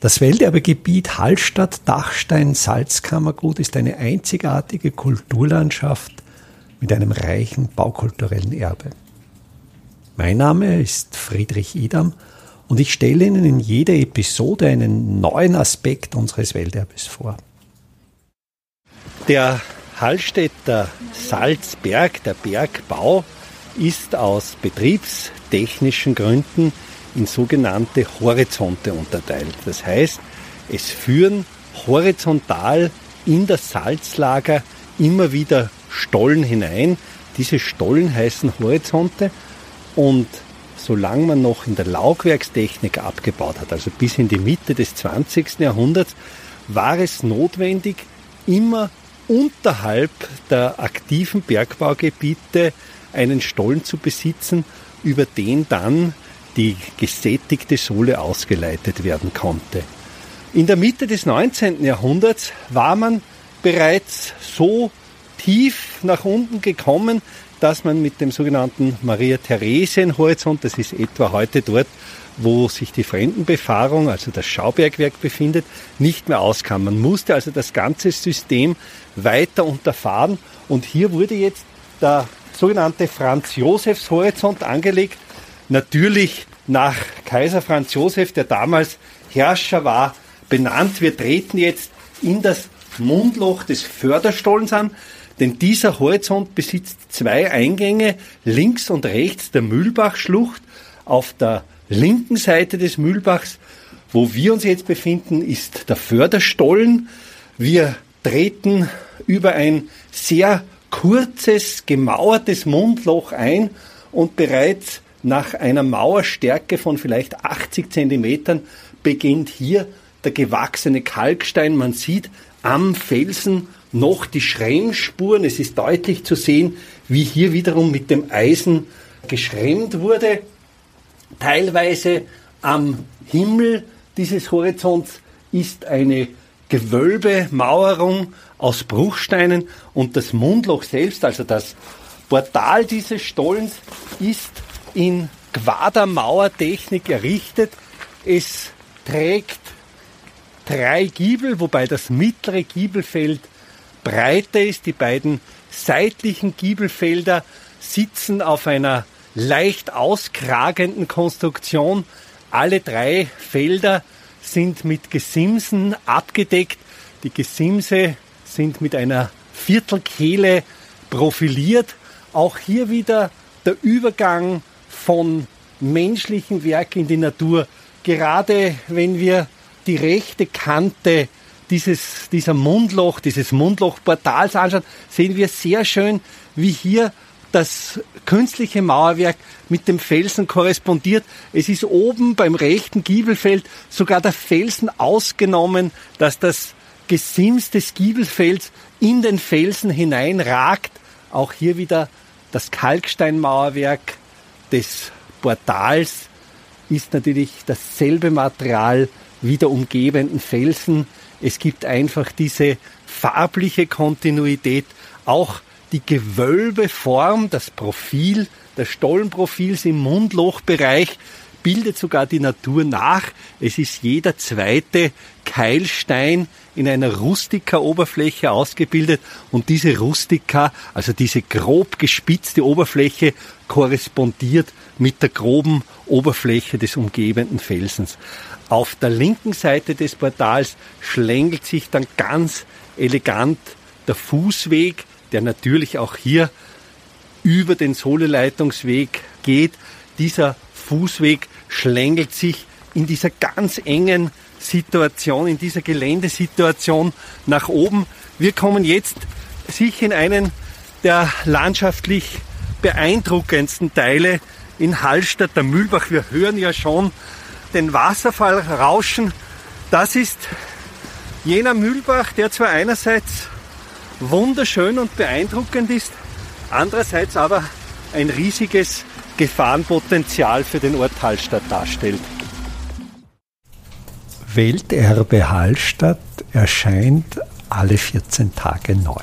Das Welterbegebiet Hallstatt-Dachstein-Salzkammergut ist eine einzigartige Kulturlandschaft mit einem reichen baukulturellen Erbe. Mein Name ist Friedrich Idam und ich stelle Ihnen in jeder Episode einen neuen Aspekt unseres Welterbes vor. Der Hallstätter Salzberg, der Bergbau, ist aus betriebstechnischen Gründen in sogenannte Horizonte unterteilt. Das heißt, es führen horizontal in das Salzlager immer wieder Stollen hinein. Diese Stollen heißen Horizonte und solange man noch in der Laugwerkstechnik abgebaut hat, also bis in die Mitte des 20. Jahrhunderts, war es notwendig, immer unterhalb der aktiven Bergbaugebiete einen Stollen zu besitzen, über den dann die gesättigte Sohle ausgeleitet werden konnte. In der Mitte des 19. Jahrhunderts war man bereits so tief nach unten gekommen, dass man mit dem sogenannten Maria-Theresien-Horizont, das ist etwa heute dort, wo sich die Fremdenbefahrung, also das Schaubergwerk befindet, nicht mehr auskam. Man musste also das ganze System weiter unterfahren und hier wurde jetzt der sogenannte Franz-Josefs-Horizont angelegt, natürlich nach Kaiser Franz Josef, der damals Herrscher war, benannt. Wir treten jetzt in das Mundloch des Förderstollens an, denn dieser Horizont besitzt zwei Eingänge, links und rechts der Mühlbachschlucht. Auf der linken Seite des Mühlbachs, wo wir uns jetzt befinden, ist der Förderstollen. Wir treten über ein sehr kurzes, gemauertes Mundloch ein und bereits nach einer Mauerstärke von vielleicht 80 Zentimetern beginnt hier der gewachsene Kalkstein. Man sieht am Felsen noch die Schremmspuren. Es ist deutlich zu sehen, wie hier wiederum mit dem Eisen geschremmt wurde. Teilweise am Himmel dieses Horizonts ist eine Gewölbemauerung aus Bruchsteinen und das Mundloch selbst, also das Portal dieses Stollens, ist in Quadermauertechnik errichtet. Es trägt drei Giebel, wobei das mittlere Giebelfeld breiter ist. Die beiden seitlichen Giebelfelder sitzen auf einer leicht auskragenden Konstruktion. Alle drei Felder sind mit Gesimsen abgedeckt. Die Gesimse sind mit einer Viertelkehle profiliert. Auch hier wieder der Übergang von menschlichen Werk in die Natur. Gerade wenn wir die rechte Kante dieses, dieser Mundloch, dieses Mundlochportals anschauen, sehen wir sehr schön, wie hier das künstliche Mauerwerk mit dem Felsen korrespondiert. Es ist oben beim rechten Giebelfeld sogar der Felsen ausgenommen, dass das Gesims des Giebelfelds in den Felsen hineinragt. Auch hier wieder das Kalksteinmauerwerk des Portals ist natürlich dasselbe Material wie der umgebenden Felsen. Es gibt einfach diese farbliche Kontinuität, auch die Gewölbeform, das Profil, das Stollenprofils im Mundlochbereich bildet sogar die Natur nach. Es ist jeder zweite Keilstein in einer Rustika-Oberfläche ausgebildet und diese Rustika, also diese grob gespitzte Oberfläche, korrespondiert mit der groben Oberfläche des umgebenden Felsens. Auf der linken Seite des Portals schlängelt sich dann ganz elegant der Fußweg, der natürlich auch hier über den Sohleleitungsweg geht. Dieser Fußweg schlängelt sich in dieser ganz engen Situation, in dieser Geländesituation nach oben. Wir kommen jetzt sicher in einen der landschaftlich beeindruckendsten Teile in Hallstatt, der Mühlbach. Wir hören ja schon den Wasserfall rauschen. Das ist jener Mühlbach, der zwar einerseits wunderschön und beeindruckend ist, andererseits aber ein riesiges Gefahrenpotenzial für den Ort Hallstatt darstellt. Welterbe Hallstatt erscheint alle 14 Tage neu.